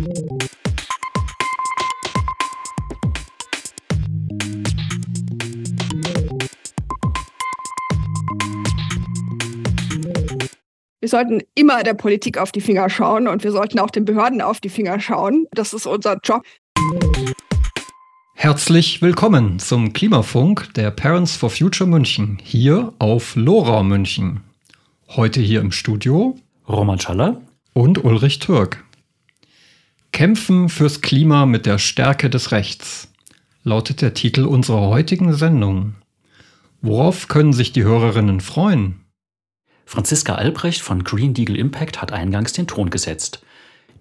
Wir sollten immer der Politik auf die Finger schauen und wir sollten auch den Behörden auf die Finger schauen. Das ist unser Job. Herzlich willkommen zum Klimafunk der Parents for Future München hier auf Lora München. Heute hier im Studio Roman Schaller und Ulrich Türk. Kämpfen fürs Klima mit der Stärke des Rechts lautet der Titel unserer heutigen Sendung. Worauf können sich die Hörerinnen freuen? Franziska Albrecht von Green Deagle Impact hat eingangs den Ton gesetzt.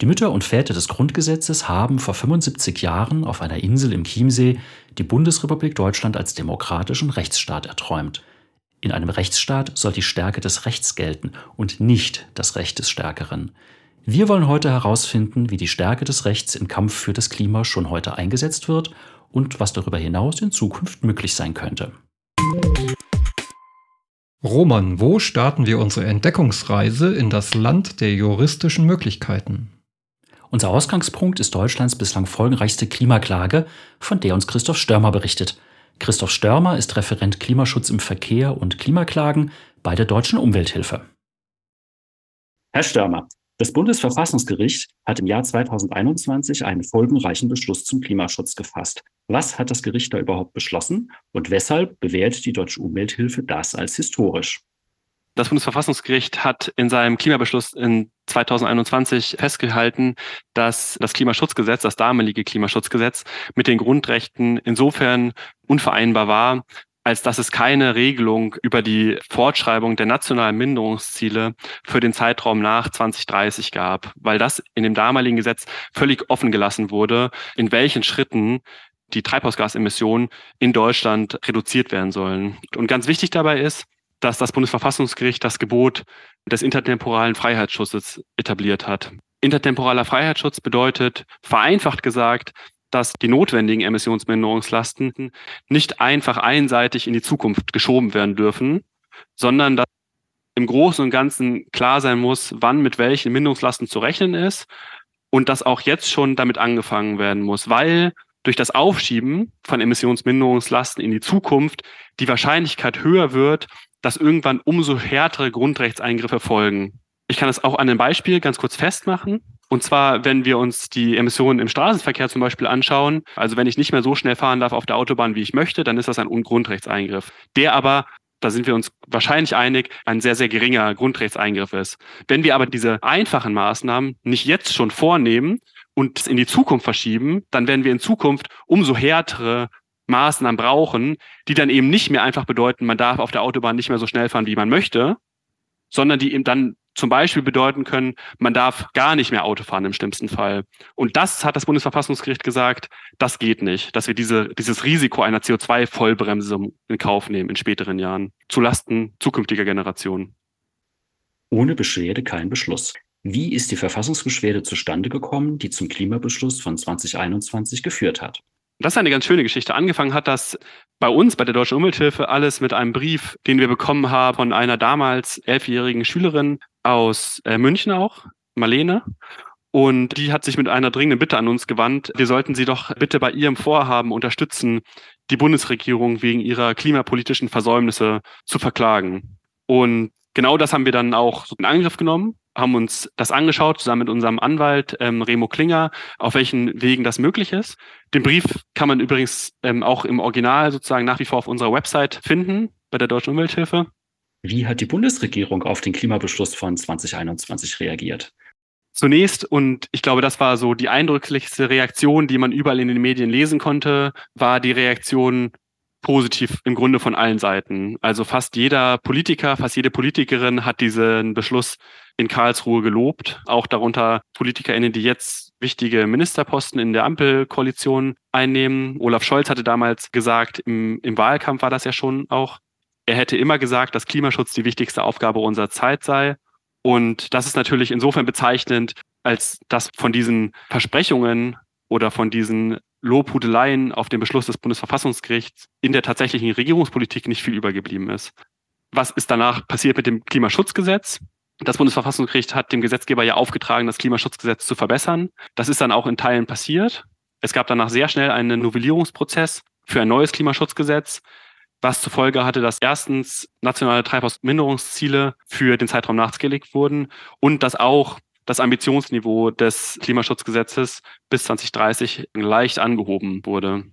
Die Mütter und Väter des Grundgesetzes haben vor 75 Jahren auf einer Insel im Chiemsee die Bundesrepublik Deutschland als demokratischen Rechtsstaat erträumt. In einem Rechtsstaat soll die Stärke des Rechts gelten und nicht das Recht des Stärkeren. Wir wollen heute herausfinden, wie die Stärke des Rechts im Kampf für das Klima schon heute eingesetzt wird und was darüber hinaus in Zukunft möglich sein könnte. Roman, wo starten wir unsere Entdeckungsreise in das Land der juristischen Möglichkeiten? Unser Ausgangspunkt ist Deutschlands bislang folgenreichste Klimaklage, von der uns Christoph Störmer berichtet. Christoph Störmer ist Referent Klimaschutz im Verkehr und Klimaklagen bei der Deutschen Umwelthilfe. Herr Störmer, das Bundesverfassungsgericht hat im Jahr 2021 einen folgenreichen Beschluss zum Klimaschutz gefasst. Was hat das Gericht da überhaupt beschlossen und weshalb bewertet die Deutsche Umwelthilfe das als historisch? Das Bundesverfassungsgericht hat in seinem Klimabeschluss in 2021 festgehalten, dass das Klimaschutzgesetz, das damalige Klimaschutzgesetz, mit den Grundrechten insofern unvereinbar war, als dass es keine Regelung über die Fortschreibung der nationalen Minderungsziele für den Zeitraum nach 2030 gab, weil das in dem damaligen Gesetz völlig offen gelassen wurde, in welchen Schritten die Treibhausgasemissionen in Deutschland reduziert werden sollen. Und ganz wichtig dabei ist, dass das Bundesverfassungsgericht das Gebot des intertemporalen Freiheitsschutzes etabliert hat. Intertemporaler Freiheitsschutz bedeutet, vereinfacht gesagt, dass die notwendigen Emissionsminderungslasten nicht einfach einseitig in die Zukunft geschoben werden dürfen, sondern dass im Großen und Ganzen klar sein muss, wann mit welchen Minderungslasten zu rechnen ist und dass auch jetzt schon damit angefangen werden muss, weil durch das Aufschieben von Emissionsminderungslasten in die Zukunft die Wahrscheinlichkeit höher wird, dass irgendwann umso härtere Grundrechtseingriffe folgen. Ich kann das auch an einem Beispiel ganz kurz festmachen. Und zwar, wenn wir uns die Emissionen im Straßenverkehr zum Beispiel anschauen, also wenn ich nicht mehr so schnell fahren darf auf der Autobahn, wie ich möchte, dann ist das ein Grundrechtseingriff, der aber da sind wir uns wahrscheinlich einig, ein sehr, sehr geringer Grundrechtseingriff ist. Wenn wir aber diese einfachen Maßnahmen nicht jetzt schon vornehmen und in die Zukunft verschieben, dann werden wir in Zukunft umso härtere Maßnahmen brauchen, die dann eben nicht mehr einfach bedeuten, man darf auf der Autobahn nicht mehr so schnell fahren, wie man möchte, sondern die eben dann zum Beispiel bedeuten können, man darf gar nicht mehr Auto fahren im schlimmsten Fall. Und das hat das Bundesverfassungsgericht gesagt, das geht nicht, dass wir diese, dieses Risiko einer CO2-Vollbremsung in Kauf nehmen in späteren Jahren, zulasten zukünftiger Generationen. Ohne Beschwerde kein Beschluss. Wie ist die Verfassungsbeschwerde zustande gekommen, die zum Klimabeschluss von 2021 geführt hat? Das ist eine ganz schöne Geschichte. Angefangen hat das bei uns, bei der Deutschen Umwelthilfe, alles mit einem Brief, den wir bekommen haben von einer damals elfjährigen Schülerin aus äh, München auch, Marlene. Und die hat sich mit einer dringenden Bitte an uns gewandt. Wir sollten sie doch bitte bei ihrem Vorhaben unterstützen, die Bundesregierung wegen ihrer klimapolitischen Versäumnisse zu verklagen. Und genau das haben wir dann auch so in Angriff genommen haben uns das angeschaut, zusammen mit unserem Anwalt ähm, Remo Klinger, auf welchen Wegen das möglich ist. Den Brief kann man übrigens ähm, auch im Original sozusagen nach wie vor auf unserer Website finden, bei der Deutschen Umwelthilfe. Wie hat die Bundesregierung auf den Klimabeschluss von 2021 reagiert? Zunächst, und ich glaube, das war so die eindrücklichste Reaktion, die man überall in den Medien lesen konnte, war die Reaktion positiv im Grunde von allen Seiten. Also fast jeder Politiker, fast jede Politikerin hat diesen Beschluss in Karlsruhe gelobt. Auch darunter PolitikerInnen, die jetzt wichtige Ministerposten in der Ampelkoalition einnehmen. Olaf Scholz hatte damals gesagt, im, im Wahlkampf war das ja schon auch, er hätte immer gesagt, dass Klimaschutz die wichtigste Aufgabe unserer Zeit sei. Und das ist natürlich insofern bezeichnend, als dass von diesen Versprechungen oder von diesen Lobhudeleien auf den Beschluss des Bundesverfassungsgerichts in der tatsächlichen Regierungspolitik nicht viel übergeblieben ist. Was ist danach passiert mit dem Klimaschutzgesetz? Das Bundesverfassungsgericht hat dem Gesetzgeber ja aufgetragen, das Klimaschutzgesetz zu verbessern. Das ist dann auch in Teilen passiert. Es gab danach sehr schnell einen Novellierungsprozess für ein neues Klimaschutzgesetz, was zur Folge hatte, dass erstens nationale Treibhausminderungsziele für den Zeitraum nachgelegt wurden und dass auch das Ambitionsniveau des Klimaschutzgesetzes bis 2030 leicht angehoben wurde.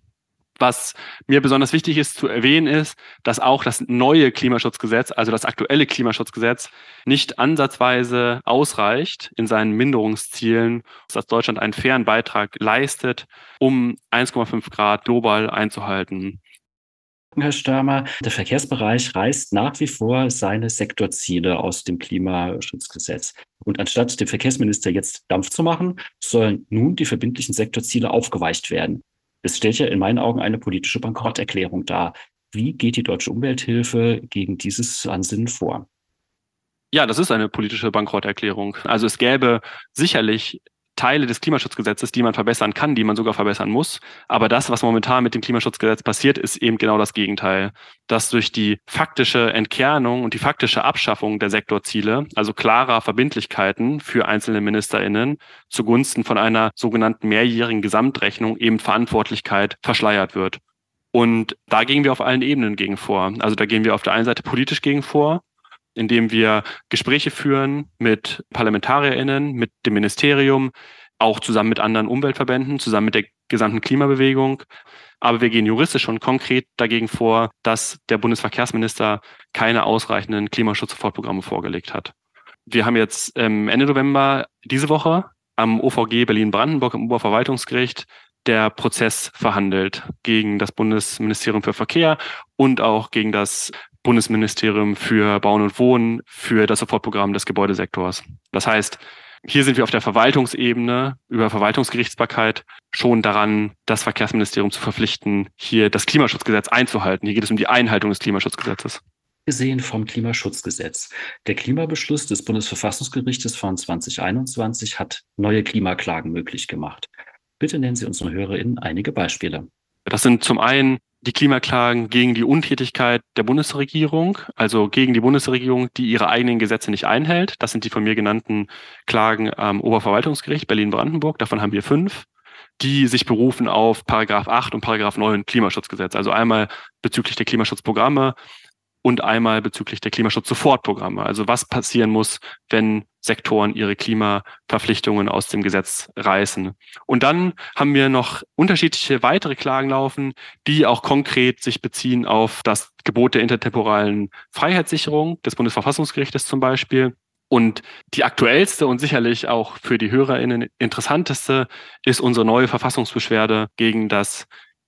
Was mir besonders wichtig ist zu erwähnen ist, dass auch das neue Klimaschutzgesetz, also das aktuelle Klimaschutzgesetz, nicht ansatzweise ausreicht in seinen Minderungszielen, dass Deutschland einen fairen Beitrag leistet, um 1,5 Grad global einzuhalten. Herr Störmer, der Verkehrsbereich reißt nach wie vor seine Sektorziele aus dem Klimaschutzgesetz. Und anstatt dem Verkehrsminister jetzt Dampf zu machen, sollen nun die verbindlichen Sektorziele aufgeweicht werden. Das stellt ja in meinen Augen eine politische Bankrotterklärung dar. Wie geht die deutsche Umwelthilfe gegen dieses Ansinnen vor? Ja, das ist eine politische Bankrotterklärung. Also es gäbe sicherlich Teile des Klimaschutzgesetzes, die man verbessern kann, die man sogar verbessern muss. Aber das, was momentan mit dem Klimaschutzgesetz passiert, ist eben genau das Gegenteil. Dass durch die faktische Entkernung und die faktische Abschaffung der Sektorziele, also klarer Verbindlichkeiten für einzelne MinisterInnen, zugunsten von einer sogenannten mehrjährigen Gesamtrechnung eben Verantwortlichkeit verschleiert wird. Und da gehen wir auf allen Ebenen gegen vor. Also da gehen wir auf der einen Seite politisch gegen vor, indem wir Gespräche führen mit ParlamentarierInnen, mit dem Ministerium, auch zusammen mit anderen Umweltverbänden, zusammen mit der gesamten Klimabewegung. Aber wir gehen juristisch schon konkret dagegen vor, dass der Bundesverkehrsminister keine ausreichenden Klimaschutzsofortprogramme vorgelegt hat. Wir haben jetzt ähm, Ende November diese Woche am OVG Berlin-Brandenburg im Oberverwaltungsgericht der Prozess verhandelt gegen das Bundesministerium für Verkehr und auch gegen das Bundesministerium für Bauen und Wohnen für das Sofortprogramm des Gebäudesektors. Das heißt, hier sind wir auf der Verwaltungsebene über Verwaltungsgerichtsbarkeit schon daran, das Verkehrsministerium zu verpflichten, hier das Klimaschutzgesetz einzuhalten. Hier geht es um die Einhaltung des Klimaschutzgesetzes. Gesehen vom Klimaschutzgesetz. Der Klimabeschluss des Bundesverfassungsgerichtes von 2021 hat neue Klimaklagen möglich gemacht. Bitte nennen Sie unseren HörerInnen einige Beispiele. Das sind zum einen die Klimaklagen gegen die Untätigkeit der Bundesregierung, also gegen die Bundesregierung, die ihre eigenen Gesetze nicht einhält. Das sind die von mir genannten Klagen am Oberverwaltungsgericht Berlin-Brandenburg. Davon haben wir fünf, die sich berufen auf Paragraph 8 und Paragraph 9 Klimaschutzgesetz. Also einmal bezüglich der Klimaschutzprogramme und einmal bezüglich der Klimaschutzsofortprogramme. Also was passieren muss, wenn Sektoren ihre Klimaverpflichtungen aus dem Gesetz reißen. Und dann haben wir noch unterschiedliche weitere Klagen laufen, die auch konkret sich beziehen auf das Gebot der intertemporalen Freiheitssicherung des Bundesverfassungsgerichtes zum Beispiel. Und die aktuellste und sicherlich auch für die HörerInnen interessanteste ist unsere neue Verfassungsbeschwerde gegen das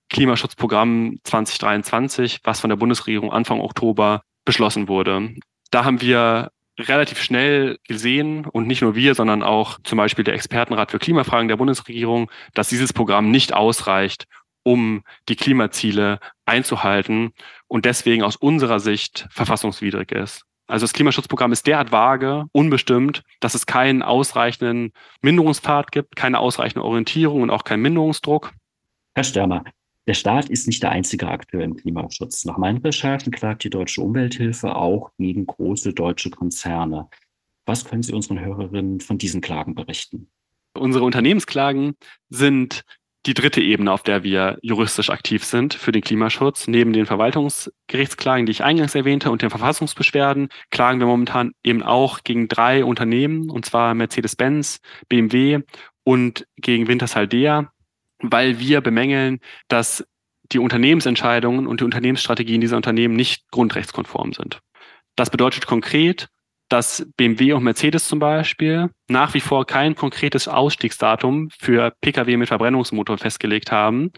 Klimaschutzprogramm 2023, was von der Bundesregierung Anfang Oktober beschlossen wurde. Da haben wir relativ schnell gesehen und nicht nur wir, sondern auch zum Beispiel der Expertenrat für Klimafragen der Bundesregierung, dass dieses Programm nicht ausreicht, um die Klimaziele einzuhalten und deswegen aus unserer Sicht verfassungswidrig ist. Also das Klimaschutzprogramm ist derart vage, unbestimmt, dass es keinen ausreichenden Minderungspfad gibt, keine ausreichende Orientierung und auch keinen Minderungsdruck. Herr Störmer, der Staat ist nicht der einzige Akteur im Klimaschutz. Nach meinen Recherchen klagt die Deutsche Umwelthilfe auch gegen große deutsche Konzerne. Was können Sie unseren Hörerinnen von diesen Klagen berichten? Unsere Unternehmensklagen sind die dritte Ebene, auf der wir juristisch aktiv sind für den Klimaschutz. Neben den Verwaltungsgerichtsklagen, die ich eingangs erwähnte, und den Verfassungsbeschwerden klagen wir momentan eben auch gegen drei Unternehmen, und zwar Mercedes-Benz, BMW und gegen Wintershaldea weil wir bemängeln, dass die Unternehmensentscheidungen und die Unternehmensstrategien dieser Unternehmen nicht grundrechtskonform sind. Das bedeutet konkret, dass BMW und Mercedes zum Beispiel nach wie vor kein konkretes Ausstiegsdatum für Pkw mit Verbrennungsmotor festgelegt haben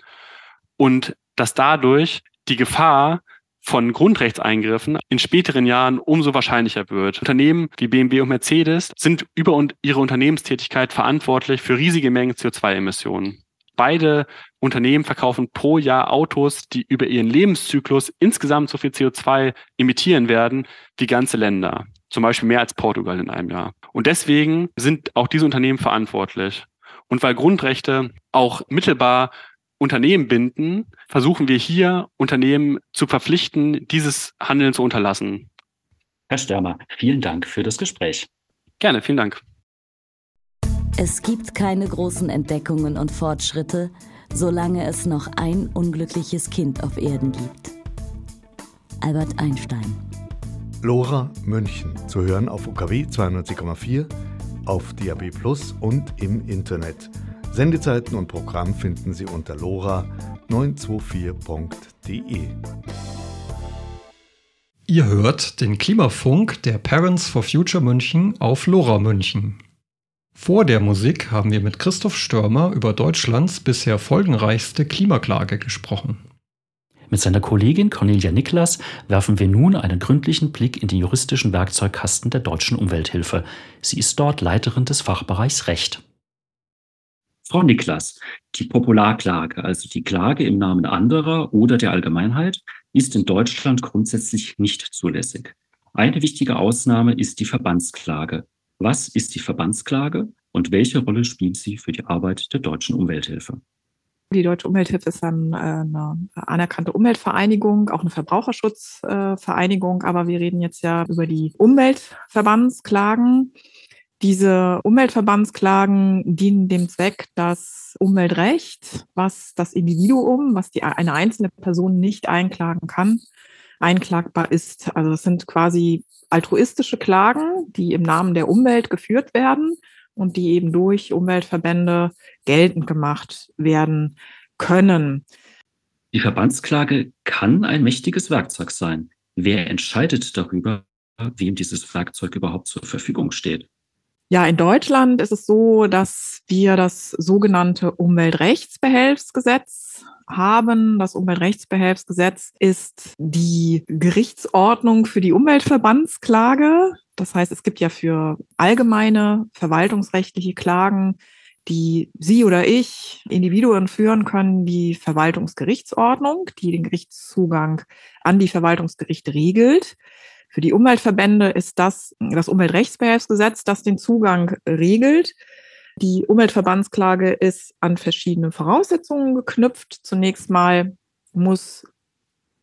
und dass dadurch die Gefahr von Grundrechtseingriffen in späteren Jahren umso wahrscheinlicher wird. Unternehmen wie BMW und Mercedes sind über ihre Unternehmenstätigkeit verantwortlich für riesige Mengen CO2-Emissionen. Beide Unternehmen verkaufen pro Jahr Autos, die über ihren Lebenszyklus insgesamt so viel CO2 emittieren werden wie ganze Länder. Zum Beispiel mehr als Portugal in einem Jahr. Und deswegen sind auch diese Unternehmen verantwortlich. Und weil Grundrechte auch mittelbar Unternehmen binden, versuchen wir hier Unternehmen zu verpflichten, dieses Handeln zu unterlassen. Herr Störmer, vielen Dank für das Gespräch. Gerne, vielen Dank. Es gibt keine großen Entdeckungen und Fortschritte, solange es noch ein unglückliches Kind auf Erden gibt. Albert Einstein. Lora München zu hören auf UKW 92,4, auf DAB Plus und im Internet. Sendezeiten und Programm finden Sie unter lora924.de. Ihr hört den Klimafunk der Parents for Future München auf Lora München. Vor der Musik haben wir mit Christoph Störmer über Deutschlands bisher folgenreichste Klimaklage gesprochen. Mit seiner Kollegin Cornelia Niklas werfen wir nun einen gründlichen Blick in den juristischen Werkzeugkasten der deutschen Umwelthilfe. Sie ist dort Leiterin des Fachbereichs Recht. Frau Niklas, die Popularklage, also die Klage im Namen anderer oder der Allgemeinheit, ist in Deutschland grundsätzlich nicht zulässig. Eine wichtige Ausnahme ist die Verbandsklage. Was ist die Verbandsklage und welche Rolle spielt sie für die Arbeit der deutschen Umwelthilfe? Die Deutsche Umwelthilfe ist dann äh, eine anerkannte Umweltvereinigung, auch eine Verbraucherschutzvereinigung, aber wir reden jetzt ja über die Umweltverbandsklagen. Diese Umweltverbandsklagen dienen dem Zweck, das Umweltrecht, was das Individuum, was die, eine einzelne Person nicht einklagen kann, einklagbar ist. Also das sind quasi altruistische Klagen, die im Namen der Umwelt geführt werden und die eben durch Umweltverbände geltend gemacht werden können. Die Verbandsklage kann ein mächtiges Werkzeug sein. Wer entscheidet darüber, wem dieses Werkzeug überhaupt zur Verfügung steht? Ja, in Deutschland ist es so, dass wir das sogenannte Umweltrechtsbehelfsgesetz haben. Das Umweltrechtsbehelfsgesetz ist die Gerichtsordnung für die Umweltverbandsklage. Das heißt, es gibt ja für allgemeine verwaltungsrechtliche Klagen, die Sie oder ich Individuen führen können, die Verwaltungsgerichtsordnung, die den Gerichtszugang an die Verwaltungsgerichte regelt. Für die Umweltverbände ist das das Umweltrechtsbehelfsgesetz, das den Zugang regelt. Die Umweltverbandsklage ist an verschiedene Voraussetzungen geknüpft. Zunächst mal muss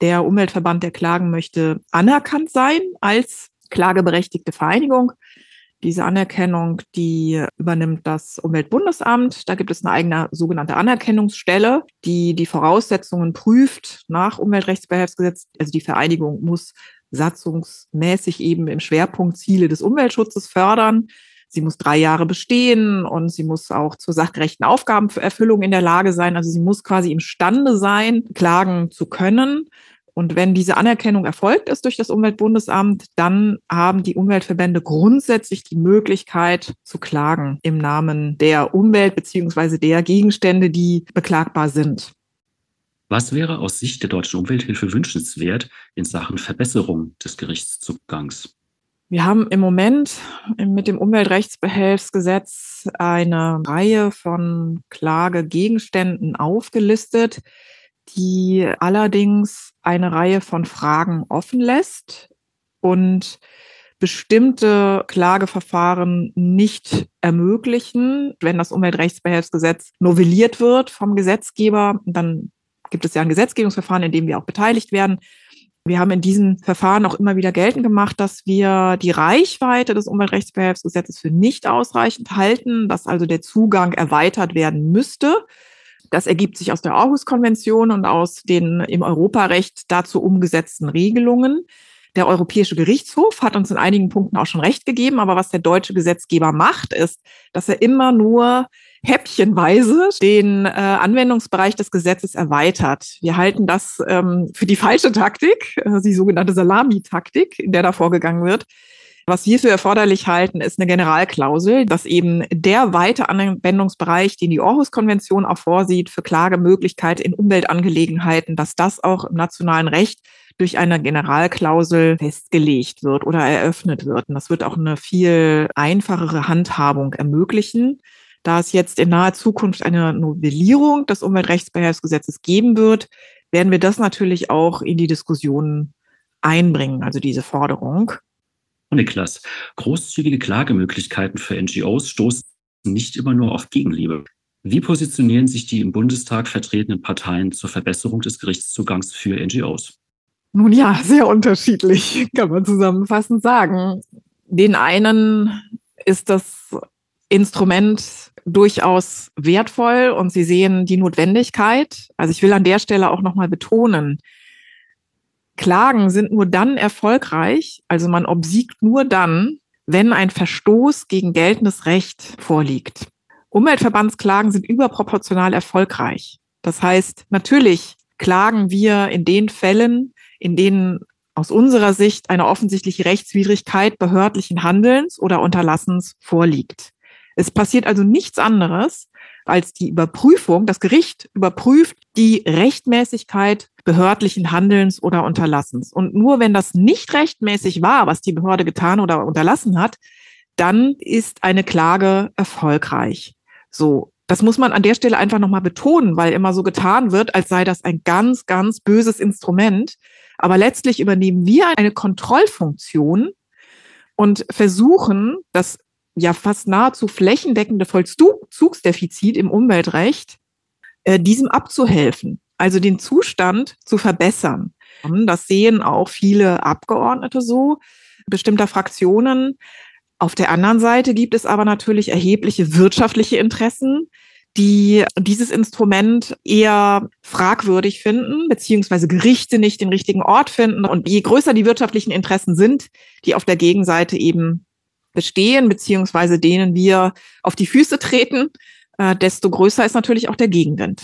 der Umweltverband, der klagen möchte, anerkannt sein als klageberechtigte Vereinigung. Diese Anerkennung, die übernimmt das Umweltbundesamt. Da gibt es eine eigene sogenannte Anerkennungsstelle, die die Voraussetzungen prüft nach Umweltrechtsbehelfsgesetz. Also die Vereinigung muss satzungsmäßig eben im Schwerpunkt Ziele des Umweltschutzes fördern. Sie muss drei Jahre bestehen und sie muss auch zur sachgerechten Aufgabenerfüllung in der Lage sein. Also sie muss quasi imstande sein, klagen zu können. Und wenn diese Anerkennung erfolgt ist durch das Umweltbundesamt, dann haben die Umweltverbände grundsätzlich die Möglichkeit zu klagen im Namen der Umwelt beziehungsweise der Gegenstände, die beklagbar sind. Was wäre aus Sicht der deutschen Umwelthilfe wünschenswert in Sachen Verbesserung des Gerichtszugangs? Wir haben im Moment mit dem Umweltrechtsbehelfsgesetz eine Reihe von Klagegegenständen aufgelistet, die allerdings eine Reihe von Fragen offen lässt und bestimmte Klageverfahren nicht ermöglichen. Wenn das Umweltrechtsbehelfsgesetz novelliert wird vom Gesetzgeber, dann gibt es ja ein Gesetzgebungsverfahren, in dem wir auch beteiligt werden. Wir haben in diesem Verfahren auch immer wieder geltend gemacht, dass wir die Reichweite des Umweltrechtsbehelfsgesetzes für nicht ausreichend halten, dass also der Zugang erweitert werden müsste. Das ergibt sich aus der Aarhus-Konvention und aus den im Europarecht dazu umgesetzten Regelungen. Der Europäische Gerichtshof hat uns in einigen Punkten auch schon recht gegeben, aber was der deutsche Gesetzgeber macht, ist, dass er immer nur häppchenweise den äh, Anwendungsbereich des Gesetzes erweitert. Wir halten das ähm, für die falsche Taktik, äh, die sogenannte Salami-Taktik, in der da vorgegangen wird. Was wir für erforderlich halten, ist eine Generalklausel, dass eben der weite Anwendungsbereich, den die Aarhus-Konvention auch vorsieht, für Klagemöglichkeit in Umweltangelegenheiten, dass das auch im nationalen Recht durch eine Generalklausel festgelegt wird oder eröffnet wird. Und das wird auch eine viel einfachere Handhabung ermöglichen. Da es jetzt in naher Zukunft eine Novellierung des Umweltrechtsbehelfsgesetzes geben wird, werden wir das natürlich auch in die Diskussion einbringen, also diese Forderung. Niklas, großzügige Klagemöglichkeiten für NGOs stoßen nicht immer nur auf Gegenliebe. Wie positionieren sich die im Bundestag vertretenen Parteien zur Verbesserung des Gerichtszugangs für NGOs? Nun ja, sehr unterschiedlich, kann man zusammenfassend sagen. Den einen ist das Instrument durchaus wertvoll und Sie sehen die Notwendigkeit. Also ich will an der Stelle auch nochmal betonen, Klagen sind nur dann erfolgreich, also man obsiegt nur dann, wenn ein Verstoß gegen geltendes Recht vorliegt. Umweltverbandsklagen sind überproportional erfolgreich. Das heißt, natürlich klagen wir in den Fällen, in denen aus unserer Sicht eine offensichtliche Rechtswidrigkeit behördlichen Handelns oder Unterlassens vorliegt. Es passiert also nichts anderes, als die Überprüfung, das Gericht überprüft die Rechtmäßigkeit behördlichen Handelns oder Unterlassens. Und nur wenn das nicht rechtmäßig war, was die Behörde getan oder unterlassen hat, dann ist eine Klage erfolgreich. So. Das muss man an der Stelle einfach nochmal betonen, weil immer so getan wird, als sei das ein ganz, ganz böses Instrument. Aber letztlich übernehmen wir eine Kontrollfunktion und versuchen, das ja fast nahezu flächendeckende Vollzugsdefizit im Umweltrecht, äh, diesem abzuhelfen, also den Zustand zu verbessern. Das sehen auch viele Abgeordnete so, bestimmter Fraktionen. Auf der anderen Seite gibt es aber natürlich erhebliche wirtschaftliche Interessen, die dieses Instrument eher fragwürdig finden, beziehungsweise Gerichte nicht den richtigen Ort finden. Und je größer die wirtschaftlichen Interessen sind, die auf der Gegenseite eben bestehen, beziehungsweise denen wir auf die Füße treten, äh, desto größer ist natürlich auch der Gegenwind.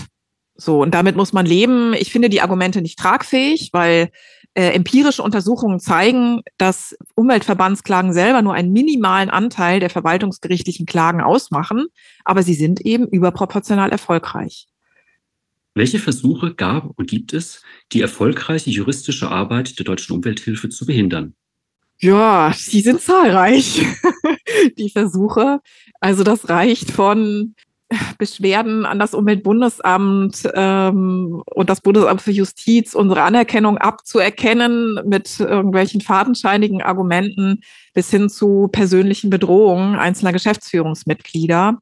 So, und damit muss man leben. Ich finde die Argumente nicht tragfähig, weil äh, empirische Untersuchungen zeigen, dass Umweltverbandsklagen selber nur einen minimalen Anteil der verwaltungsgerichtlichen Klagen ausmachen, aber sie sind eben überproportional erfolgreich. Welche Versuche gab und gibt es, die erfolgreiche juristische Arbeit der deutschen Umwelthilfe zu behindern? Ja, die sind zahlreich, die Versuche. Also das reicht von Beschwerden an das Umweltbundesamt ähm, und das Bundesamt für Justiz, unsere Anerkennung abzuerkennen mit irgendwelchen fadenscheinigen Argumenten bis hin zu persönlichen Bedrohungen einzelner Geschäftsführungsmitglieder.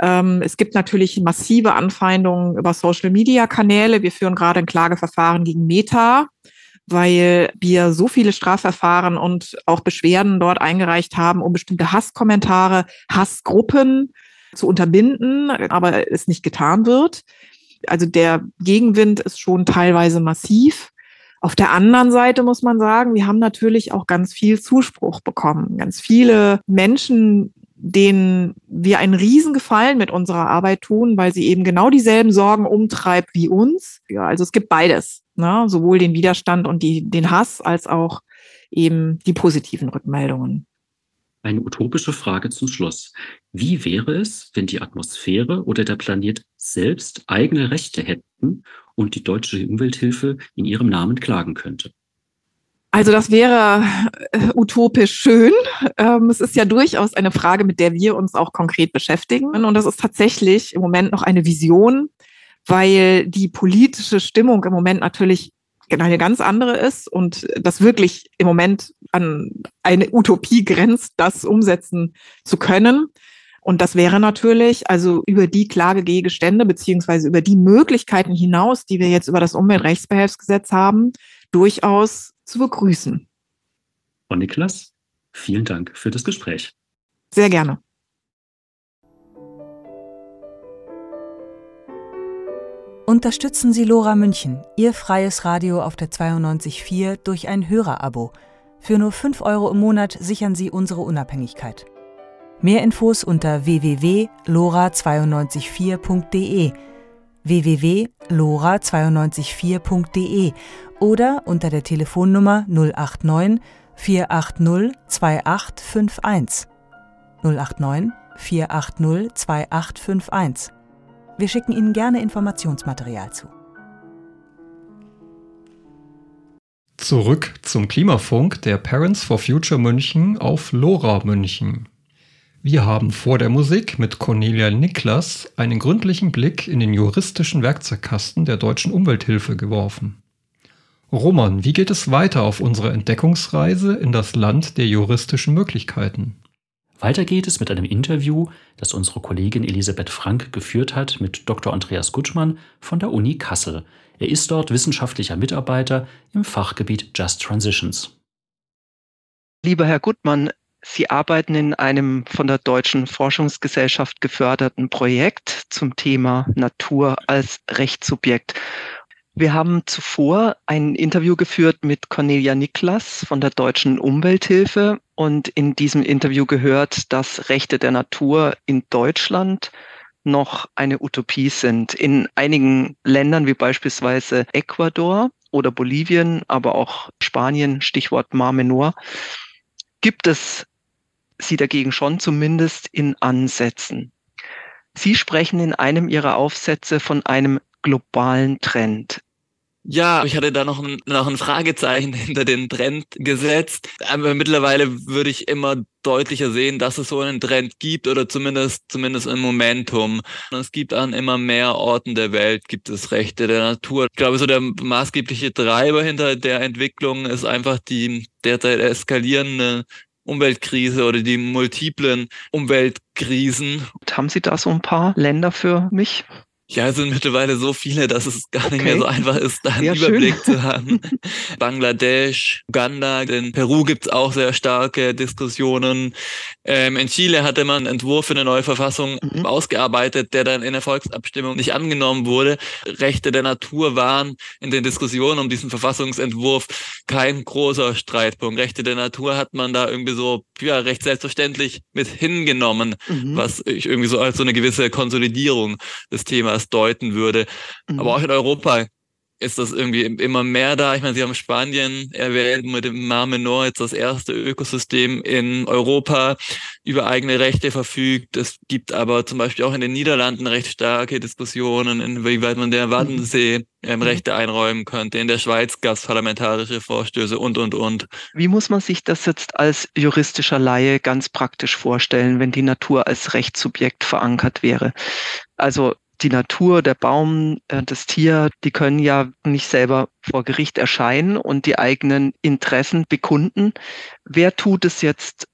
Ähm, es gibt natürlich massive Anfeindungen über Social-Media-Kanäle. Wir führen gerade ein Klageverfahren gegen Meta weil wir so viele Strafverfahren und auch Beschwerden dort eingereicht haben, um bestimmte Hasskommentare, Hassgruppen zu unterbinden, aber es nicht getan wird. Also der Gegenwind ist schon teilweise massiv. Auf der anderen Seite muss man sagen, wir haben natürlich auch ganz viel Zuspruch bekommen. Ganz viele Menschen, denen wir einen Riesengefallen mit unserer Arbeit tun, weil sie eben genau dieselben Sorgen umtreibt wie uns. Ja, also es gibt beides ne? sowohl den Widerstand und die, den Hass als auch eben die positiven Rückmeldungen. Eine utopische Frage zum Schluss. Wie wäre es, wenn die Atmosphäre oder der Planet selbst eigene Rechte hätten und die deutsche Umwelthilfe in ihrem Namen klagen könnte? Also das wäre äh, utopisch schön. Ähm, es ist ja durchaus eine Frage, mit der wir uns auch konkret beschäftigen. Und das ist tatsächlich im Moment noch eine Vision, weil die politische Stimmung im Moment natürlich eine ganz andere ist und das wirklich im Moment an eine Utopie grenzt, das umsetzen zu können. Und das wäre natürlich also über die Klagegegenstände beziehungsweise über die Möglichkeiten hinaus, die wir jetzt über das Umweltrechtsbehelfsgesetz haben, durchaus zu begrüßen. Frau Niklas, vielen Dank für das Gespräch. Sehr gerne. Unterstützen Sie Lora München, Ihr freies Radio auf der 92.4 durch ein Hörerabo. Für nur 5 Euro im Monat sichern Sie unsere Unabhängigkeit. Mehr Infos unter www.lora924.de www.lora924.de oder unter der Telefonnummer 089 480 2851 089 480 2851 wir schicken Ihnen gerne Informationsmaterial zu. Zurück zum Klimafunk der Parents for Future München auf Lora München. Wir haben vor der Musik mit Cornelia Niklas einen gründlichen Blick in den juristischen Werkzeugkasten der deutschen Umwelthilfe geworfen. Roman, wie geht es weiter auf unserer Entdeckungsreise in das Land der juristischen Möglichkeiten? Weiter geht es mit einem Interview, das unsere Kollegin Elisabeth Frank geführt hat mit Dr. Andreas Gutschmann von der Uni Kassel. Er ist dort wissenschaftlicher Mitarbeiter im Fachgebiet Just Transitions. Lieber Herr Gutmann, Sie arbeiten in einem von der Deutschen Forschungsgesellschaft geförderten Projekt zum Thema Natur als Rechtssubjekt. Wir haben zuvor ein Interview geführt mit Cornelia Niklas von der Deutschen Umwelthilfe und in diesem Interview gehört, dass Rechte der Natur in Deutschland noch eine Utopie sind. In einigen Ländern wie beispielsweise Ecuador oder Bolivien, aber auch Spanien, Stichwort Mar Menor, gibt es sie dagegen schon zumindest in Ansätzen. Sie sprechen in einem Ihrer Aufsätze von einem globalen Trend. Ja, ich hatte da noch ein, noch ein Fragezeichen hinter den Trend gesetzt. Aber mittlerweile würde ich immer deutlicher sehen, dass es so einen Trend gibt oder zumindest, zumindest ein Momentum. Und es gibt an immer mehr Orten der Welt gibt es Rechte der Natur. Ich glaube, so der maßgebliche Treiber hinter der Entwicklung ist einfach die derzeit eskalierende Umweltkrise oder die multiplen Umweltkrisen. Haben Sie da so ein paar Länder für mich? Ja, es sind mittlerweile so viele, dass es gar nicht mehr so einfach ist, da einen ja, Überblick schön. zu haben. Bangladesch, Uganda, in Peru gibt's auch sehr starke Diskussionen. Ähm, in Chile hatte man einen Entwurf für eine neue Verfassung mhm. ausgearbeitet, der dann in der Volksabstimmung nicht angenommen wurde. Rechte der Natur waren in den Diskussionen um diesen Verfassungsentwurf kein großer Streitpunkt. Rechte der Natur hat man da irgendwie so ja, recht selbstverständlich mit hingenommen, mhm. was ich irgendwie so als so eine gewisse Konsolidierung des Themas deuten würde. Mhm. Aber auch in Europa ist das irgendwie immer mehr da. Ich meine, Sie haben Spanien erwähnt mit dem Mar Menor jetzt das erste Ökosystem in Europa über eigene Rechte verfügt. Es gibt aber zum Beispiel auch in den Niederlanden recht starke Diskussionen, inwieweit man der Waddensee ähm, Rechte einräumen könnte. In der Schweiz gab es parlamentarische Vorstöße und, und, und. Wie muss man sich das jetzt als juristischer Laie ganz praktisch vorstellen, wenn die Natur als Rechtssubjekt verankert wäre? Also die Natur, der Baum, äh, das Tier, die können ja nicht selber vor Gericht erscheinen und die eigenen Interessen bekunden. Wer tut es jetzt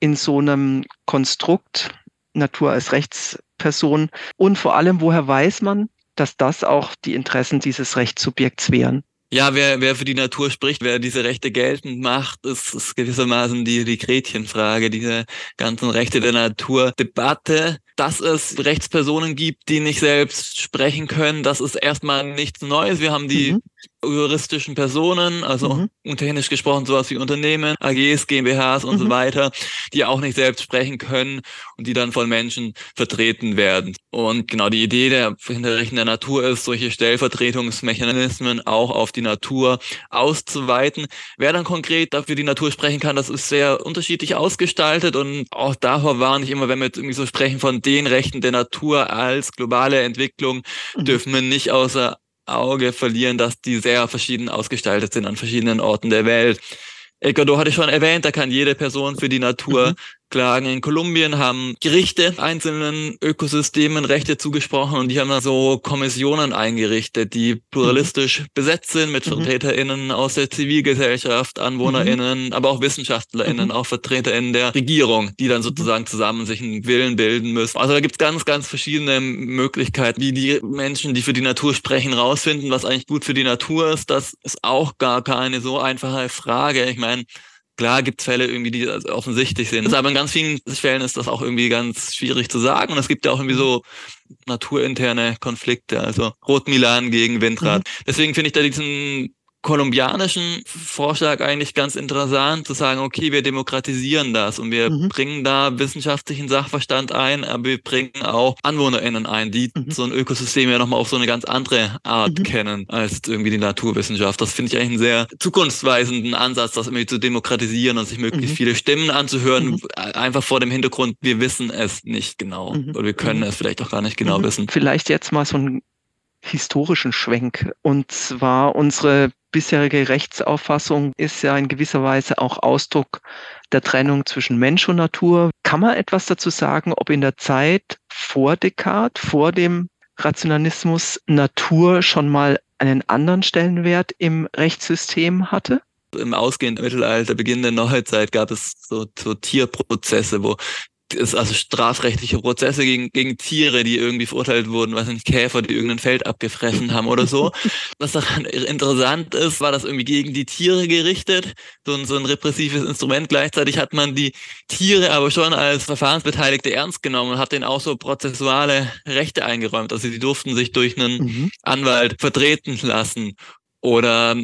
in so einem Konstrukt, Natur als Rechtsperson? Und vor allem, woher weiß man, dass das auch die Interessen dieses Rechtssubjekts wären? Ja, wer, wer für die Natur spricht, wer diese Rechte geltend macht, ist, ist gewissermaßen die, die Gretchenfrage, diese ganzen Rechte der Natur-Debatte. Dass es Rechtspersonen gibt, die nicht selbst sprechen können, das ist erstmal nichts Neues. Wir haben die mhm juristischen Personen, also mhm. technisch gesprochen sowas wie Unternehmen, AGs, GmbHs und mhm. so weiter, die auch nicht selbst sprechen können und die dann von Menschen vertreten werden. Und genau die Idee der Hinterrichten der Natur ist, solche Stellvertretungsmechanismen auch auf die Natur auszuweiten. Wer dann konkret dafür die Natur sprechen kann, das ist sehr unterschiedlich ausgestaltet und auch davor warne ich immer, wenn wir jetzt irgendwie so sprechen von den Rechten der Natur als globale Entwicklung, mhm. dürfen wir nicht außer Auge verlieren, dass die sehr verschieden ausgestaltet sind an verschiedenen Orten der Welt. Ecuador hatte ich schon erwähnt, da kann jede Person für die Natur mhm. Klagen in Kolumbien haben Gerichte einzelnen Ökosystemen Rechte zugesprochen und die haben da so Kommissionen eingerichtet, die pluralistisch mhm. besetzt sind mit mhm. VertreterInnen aus der Zivilgesellschaft, AnwohnerInnen, mhm. aber auch WissenschaftlerInnen, mhm. auch VertreterInnen der Regierung, die dann sozusagen zusammen sich einen Willen bilden müssen. Also da gibt's ganz, ganz verschiedene Möglichkeiten, wie die Menschen, die für die Natur sprechen, rausfinden, was eigentlich gut für die Natur ist. Das ist auch gar keine so einfache Frage. Ich meine, Klar gibt es Fälle irgendwie, die offensichtlich sind. Aber in ganz vielen Fällen ist das auch irgendwie ganz schwierig zu sagen. Und es gibt ja auch irgendwie so naturinterne Konflikte, also Rot Milan gegen Windrad. Mhm. Deswegen finde ich da diesen kolumbianischen Vorschlag eigentlich ganz interessant, zu sagen, okay, wir demokratisieren das und wir mhm. bringen da wissenschaftlichen Sachverstand ein, aber wir bringen auch AnwohnerInnen ein, die mhm. so ein Ökosystem ja nochmal auf so eine ganz andere Art mhm. kennen als irgendwie die Naturwissenschaft. Das finde ich eigentlich einen sehr zukunftsweisenden Ansatz, das irgendwie zu demokratisieren und sich möglichst mhm. viele Stimmen anzuhören, mhm. einfach vor dem Hintergrund, wir wissen es nicht genau mhm. oder wir können es vielleicht auch gar nicht genau wissen. Vielleicht jetzt mal so ein historischen Schwenk. Und zwar unsere bisherige Rechtsauffassung ist ja in gewisser Weise auch Ausdruck der Trennung zwischen Mensch und Natur. Kann man etwas dazu sagen, ob in der Zeit vor Descartes, vor dem Rationalismus Natur schon mal einen anderen Stellenwert im Rechtssystem hatte? Im ausgehenden Mittelalter, Beginn der Neuzeit gab es so, so Tierprozesse, wo es also strafrechtliche Prozesse gegen, gegen Tiere, die irgendwie verurteilt wurden, was nicht Käfer, die irgendein Feld abgefressen haben oder so. Was daran interessant ist, war das irgendwie gegen die Tiere gerichtet, so ein, so ein repressives Instrument. Gleichzeitig hat man die Tiere aber schon als Verfahrensbeteiligte ernst genommen und hat denen auch so prozessuale Rechte eingeräumt. Also sie durften sich durch einen mhm. Anwalt vertreten lassen oder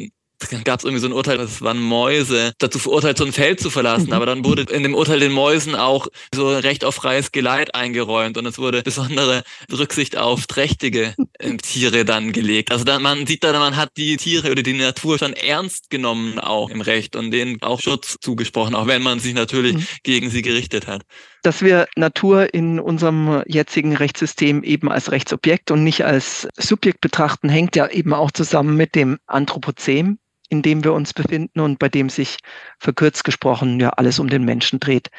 gab es irgendwie so ein Urteil, das waren Mäuse, dazu verurteilt, so ein Feld zu verlassen. Mhm. Aber dann wurde in dem Urteil den Mäusen auch so Recht auf freies Geleit eingeräumt und es wurde besondere Rücksicht auf trächtige äh, Tiere dann gelegt. Also dann, man sieht da, man hat die Tiere oder die Natur schon ernst genommen auch im Recht und denen auch Schutz zugesprochen, auch wenn man sich natürlich mhm. gegen sie gerichtet hat. Dass wir Natur in unserem jetzigen Rechtssystem eben als Rechtsobjekt und nicht als Subjekt betrachten, hängt ja eben auch zusammen mit dem Anthropozän in dem wir uns befinden und bei dem sich verkürzt gesprochen ja alles um den Menschen dreht.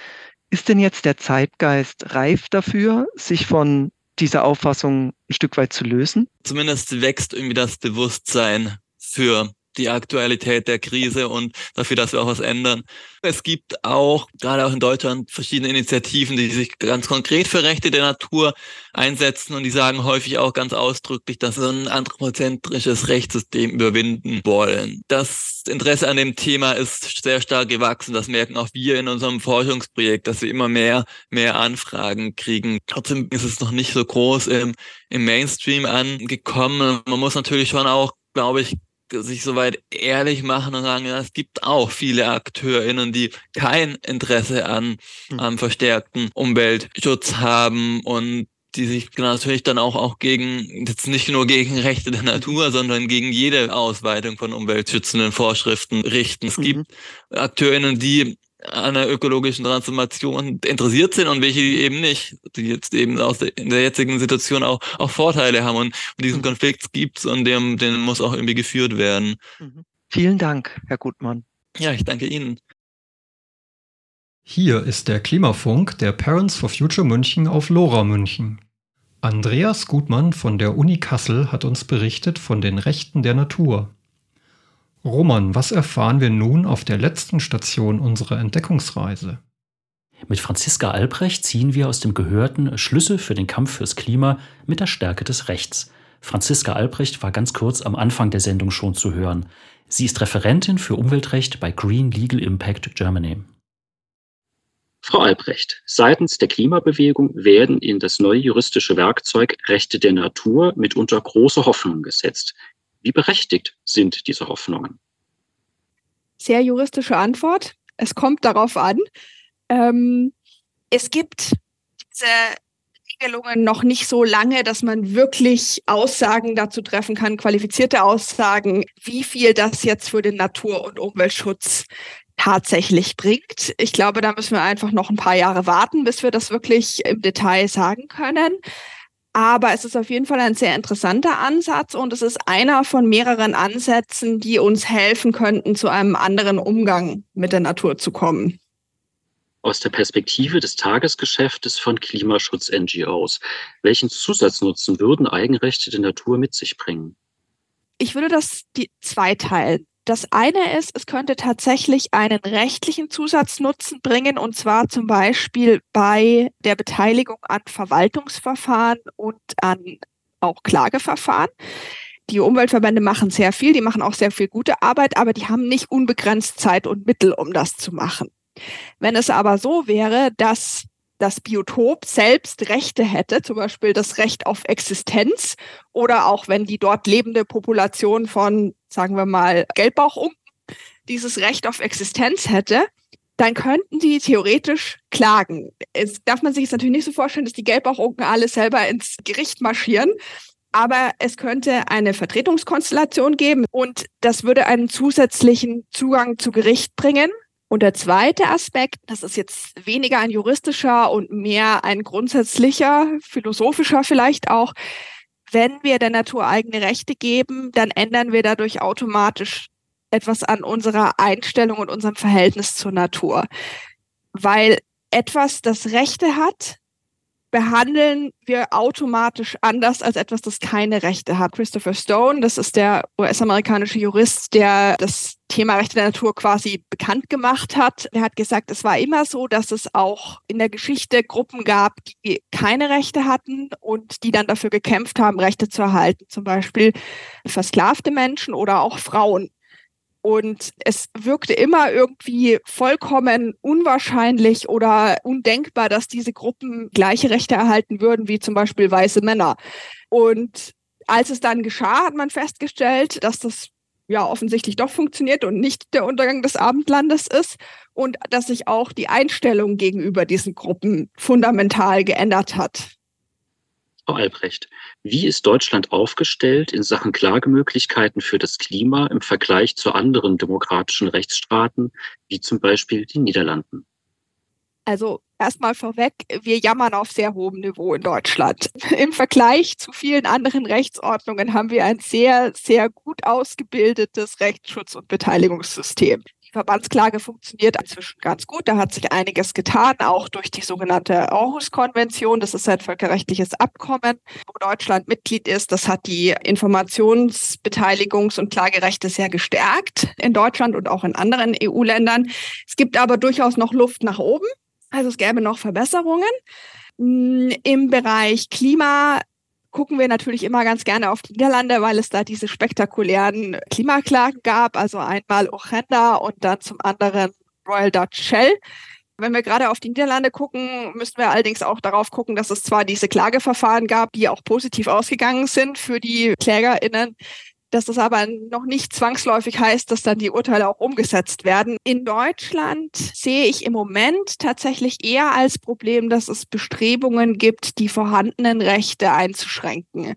Ist denn jetzt der Zeitgeist reif dafür, sich von dieser Auffassung ein Stück weit zu lösen? Zumindest wächst irgendwie das Bewusstsein für die Aktualität der Krise und dafür, dass wir auch was ändern. Es gibt auch, gerade auch in Deutschland, verschiedene Initiativen, die sich ganz konkret für Rechte der Natur einsetzen und die sagen häufig auch ganz ausdrücklich, dass sie ein anthropozentrisches Rechtssystem überwinden wollen. Das Interesse an dem Thema ist sehr stark gewachsen. Das merken auch wir in unserem Forschungsprojekt, dass wir immer mehr, mehr Anfragen kriegen. Trotzdem ist es noch nicht so groß im, im Mainstream angekommen. Man muss natürlich schon auch glaube ich, sich soweit ehrlich machen und sagen, ja, es gibt auch viele AkteurInnen, die kein Interesse an, hm. am verstärkten Umweltschutz haben und die sich natürlich dann auch, auch gegen, jetzt nicht nur gegen Rechte der Natur, sondern gegen jede Ausweitung von umweltschützenden Vorschriften richten. Es mhm. gibt AkteurInnen, die an der ökologischen Transformation interessiert sind und welche eben nicht, die jetzt eben aus der, in der jetzigen Situation auch, auch Vorteile haben. Und, und diesen mhm. Konflikt gibt's und dem, den muss auch irgendwie geführt werden. Mhm. Vielen Dank, Herr Gutmann. Ja, ich danke Ihnen. Hier ist der Klimafunk der Parents for Future München auf Lora München. Andreas Gutmann von der Uni Kassel hat uns berichtet von den Rechten der Natur. Roman, was erfahren wir nun auf der letzten Station unserer Entdeckungsreise? Mit Franziska Albrecht ziehen wir aus dem Gehörten Schlüsse für den Kampf fürs Klima mit der Stärke des Rechts. Franziska Albrecht war ganz kurz am Anfang der Sendung schon zu hören. Sie ist Referentin für Umweltrecht bei Green Legal Impact Germany. Frau Albrecht, seitens der Klimabewegung werden in das neue juristische Werkzeug Rechte der Natur mitunter große Hoffnungen gesetzt. Wie berechtigt sind diese Hoffnungen? Sehr juristische Antwort. Es kommt darauf an. Ähm, es gibt diese Regelungen noch nicht so lange, dass man wirklich Aussagen dazu treffen kann, qualifizierte Aussagen, wie viel das jetzt für den Natur- und Umweltschutz tatsächlich bringt. Ich glaube, da müssen wir einfach noch ein paar Jahre warten, bis wir das wirklich im Detail sagen können. Aber es ist auf jeden Fall ein sehr interessanter Ansatz und es ist einer von mehreren Ansätzen, die uns helfen könnten, zu einem anderen Umgang mit der Natur zu kommen. Aus der Perspektive des Tagesgeschäftes von Klimaschutz-NGOs, welchen Zusatznutzen würden Eigenrechte der Natur mit sich bringen? Ich würde das die zweiteilen. Das eine ist, es könnte tatsächlich einen rechtlichen Zusatznutzen bringen, und zwar zum Beispiel bei der Beteiligung an Verwaltungsverfahren und an auch Klageverfahren. Die Umweltverbände machen sehr viel, die machen auch sehr viel gute Arbeit, aber die haben nicht unbegrenzt Zeit und Mittel, um das zu machen. Wenn es aber so wäre, dass das Biotop selbst Rechte hätte, zum Beispiel das Recht auf Existenz oder auch wenn die dort lebende Population von, sagen wir mal, Gelbbauchunken dieses Recht auf Existenz hätte, dann könnten die theoretisch klagen. Es darf man sich jetzt natürlich nicht so vorstellen, dass die Gelbbauchunken alle selber ins Gericht marschieren, aber es könnte eine Vertretungskonstellation geben und das würde einen zusätzlichen Zugang zu Gericht bringen und der zweite Aspekt, das ist jetzt weniger ein juristischer und mehr ein grundsätzlicher, philosophischer vielleicht auch. Wenn wir der Natur eigene Rechte geben, dann ändern wir dadurch automatisch etwas an unserer Einstellung und unserem Verhältnis zur Natur. Weil etwas, das Rechte hat, behandeln wir automatisch anders als etwas, das keine Rechte hat. Christopher Stone, das ist der US-amerikanische Jurist, der das Thema Rechte der Natur quasi bekannt gemacht hat. Er hat gesagt, es war immer so, dass es auch in der Geschichte Gruppen gab, die keine Rechte hatten und die dann dafür gekämpft haben, Rechte zu erhalten. Zum Beispiel versklavte Menschen oder auch Frauen. Und es wirkte immer irgendwie vollkommen unwahrscheinlich oder undenkbar, dass diese Gruppen gleiche Rechte erhalten würden wie zum Beispiel weiße Männer. Und als es dann geschah, hat man festgestellt, dass das ja offensichtlich doch funktioniert und nicht der Untergang des Abendlandes ist und dass sich auch die Einstellung gegenüber diesen Gruppen fundamental geändert hat. Frau Albrecht, wie ist Deutschland aufgestellt in Sachen Klagemöglichkeiten für das Klima im Vergleich zu anderen demokratischen Rechtsstaaten, wie zum Beispiel den Niederlanden? Also erstmal vorweg, wir jammern auf sehr hohem Niveau in Deutschland. Im Vergleich zu vielen anderen Rechtsordnungen haben wir ein sehr, sehr gut ausgebildetes Rechtsschutz- und Beteiligungssystem. Die Verbandsklage funktioniert inzwischen ganz gut. Da hat sich einiges getan, auch durch die sogenannte Aarhus-Konvention. Das ist ein völkerrechtliches Abkommen, wo Deutschland Mitglied ist. Das hat die Informationsbeteiligungs- und Klagerechte sehr gestärkt in Deutschland und auch in anderen EU-Ländern. Es gibt aber durchaus noch Luft nach oben. Also es gäbe noch Verbesserungen. Im Bereich Klima gucken wir natürlich immer ganz gerne auf die Niederlande, weil es da diese spektakulären Klimaklagen gab. Also einmal Ochenda und dann zum anderen Royal Dutch Shell. Wenn wir gerade auf die Niederlande gucken, müssen wir allerdings auch darauf gucken, dass es zwar diese Klageverfahren gab, die auch positiv ausgegangen sind für die KlägerInnen, dass das aber noch nicht zwangsläufig heißt, dass dann die Urteile auch umgesetzt werden. In Deutschland sehe ich im Moment tatsächlich eher als Problem, dass es Bestrebungen gibt, die vorhandenen Rechte einzuschränken.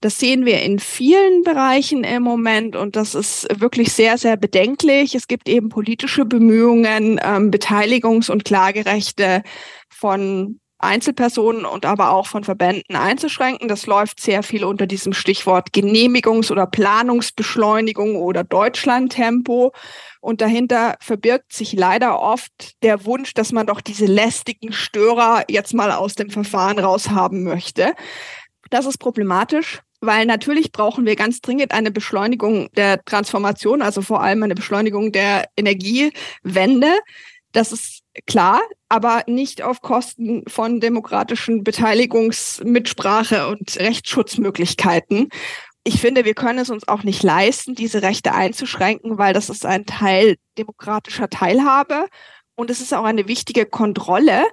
Das sehen wir in vielen Bereichen im Moment und das ist wirklich sehr, sehr bedenklich. Es gibt eben politische Bemühungen, ähm, Beteiligungs- und Klagerechte von Einzelpersonen und aber auch von Verbänden einzuschränken. Das läuft sehr viel unter diesem Stichwort Genehmigungs- oder Planungsbeschleunigung oder Deutschlandtempo. Und dahinter verbirgt sich leider oft der Wunsch, dass man doch diese lästigen Störer jetzt mal aus dem Verfahren raushaben möchte. Das ist problematisch, weil natürlich brauchen wir ganz dringend eine Beschleunigung der Transformation, also vor allem eine Beschleunigung der Energiewende. Das ist klar, aber nicht auf Kosten von demokratischen Beteiligungsmitsprache und Rechtsschutzmöglichkeiten. Ich finde, wir können es uns auch nicht leisten, diese Rechte einzuschränken, weil das ist ein Teil demokratischer Teilhabe und es ist auch eine wichtige Kontrolle,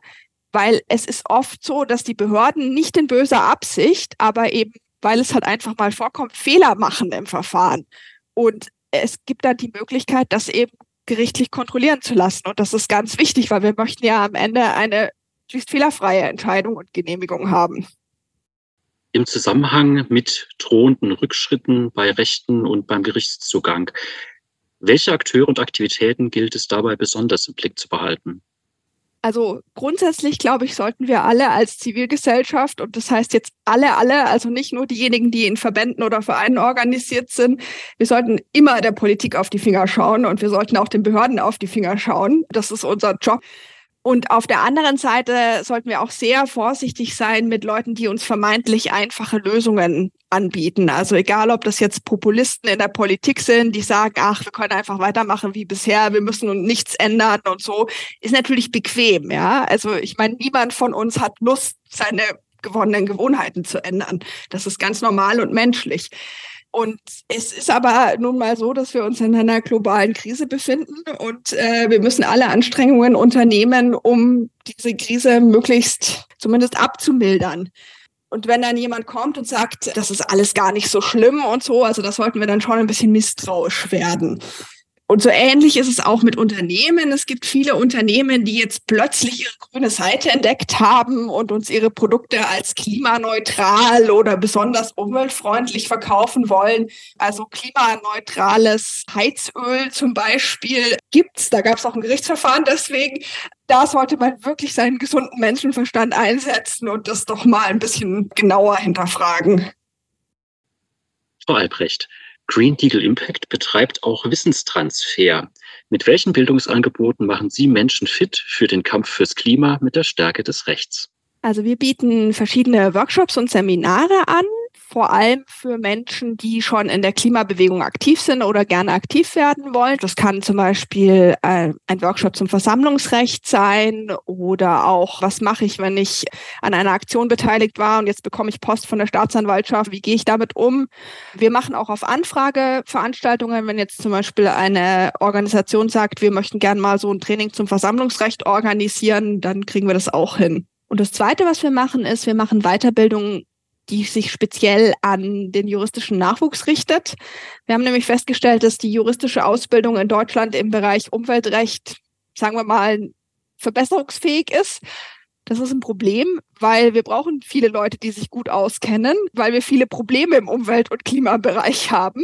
weil es ist oft so, dass die Behörden nicht in böser Absicht, aber eben, weil es halt einfach mal vorkommt, Fehler machen im Verfahren. Und es gibt dann die Möglichkeit, dass eben gerichtlich kontrollieren zu lassen. Und das ist ganz wichtig, weil wir möchten ja am Ende eine möglichst fehlerfreie Entscheidung und Genehmigung haben. Im Zusammenhang mit drohenden Rückschritten bei Rechten und beim Gerichtszugang, welche Akteure und Aktivitäten gilt es dabei besonders im Blick zu behalten? Also grundsätzlich, glaube ich, sollten wir alle als Zivilgesellschaft, und das heißt jetzt alle, alle, also nicht nur diejenigen, die in Verbänden oder Vereinen organisiert sind, wir sollten immer der Politik auf die Finger schauen und wir sollten auch den Behörden auf die Finger schauen. Das ist unser Job. Und auf der anderen Seite sollten wir auch sehr vorsichtig sein mit Leuten, die uns vermeintlich einfache Lösungen anbieten. Also egal, ob das jetzt Populisten in der Politik sind, die sagen, ach, wir können einfach weitermachen wie bisher, wir müssen nichts ändern und so, ist natürlich bequem, ja. Also ich meine, niemand von uns hat Lust, seine gewonnenen Gewohnheiten zu ändern. Das ist ganz normal und menschlich. Und es ist aber nun mal so, dass wir uns in einer globalen Krise befinden und äh, wir müssen alle Anstrengungen unternehmen, um diese Krise möglichst zumindest abzumildern. Und wenn dann jemand kommt und sagt, das ist alles gar nicht so schlimm und so, also das sollten wir dann schon ein bisschen misstrauisch werden. Und so ähnlich ist es auch mit Unternehmen. Es gibt viele Unternehmen, die jetzt plötzlich ihre grüne Seite entdeckt haben und uns ihre Produkte als klimaneutral oder besonders umweltfreundlich verkaufen wollen. Also klimaneutrales Heizöl zum Beispiel gibt's. Da gab es auch ein Gerichtsverfahren deswegen. Da sollte man wirklich seinen gesunden Menschenverstand einsetzen und das doch mal ein bisschen genauer hinterfragen. Frau Albrecht, Green Deal Impact betreibt auch Wissenstransfer. Mit welchen Bildungsangeboten machen Sie Menschen fit für den Kampf fürs Klima mit der Stärke des Rechts? Also wir bieten verschiedene Workshops und Seminare an, vor allem für Menschen, die schon in der Klimabewegung aktiv sind oder gerne aktiv werden wollen. Das kann zum Beispiel äh, ein Workshop zum Versammlungsrecht sein oder auch, was mache ich, wenn ich an einer Aktion beteiligt war und jetzt bekomme ich Post von der Staatsanwaltschaft, wie gehe ich damit um? Wir machen auch auf Anfrage Veranstaltungen, wenn jetzt zum Beispiel eine Organisation sagt, wir möchten gerne mal so ein Training zum Versammlungsrecht organisieren, dann kriegen wir das auch hin. Und das Zweite, was wir machen, ist, wir machen Weiterbildung die sich speziell an den juristischen Nachwuchs richtet. Wir haben nämlich festgestellt, dass die juristische Ausbildung in Deutschland im Bereich Umweltrecht, sagen wir mal, verbesserungsfähig ist. Das ist ein Problem, weil wir brauchen viele Leute, die sich gut auskennen, weil wir viele Probleme im Umwelt- und Klimabereich haben.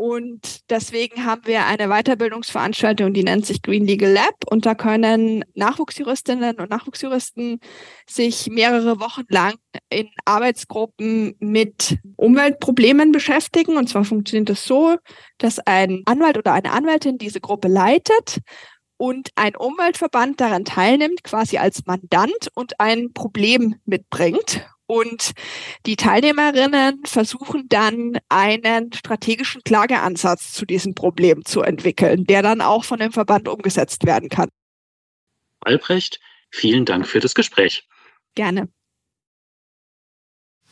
Und deswegen haben wir eine Weiterbildungsveranstaltung, die nennt sich Green Legal Lab. Und da können Nachwuchsjuristinnen und Nachwuchsjuristen sich mehrere Wochen lang in Arbeitsgruppen mit Umweltproblemen beschäftigen. Und zwar funktioniert das so, dass ein Anwalt oder eine Anwältin diese Gruppe leitet und ein Umweltverband daran teilnimmt, quasi als Mandant und ein Problem mitbringt. Und die Teilnehmerinnen versuchen dann einen strategischen Klageansatz zu diesem Problem zu entwickeln, der dann auch von dem Verband umgesetzt werden kann. Albrecht, vielen Dank für das Gespräch. Gerne.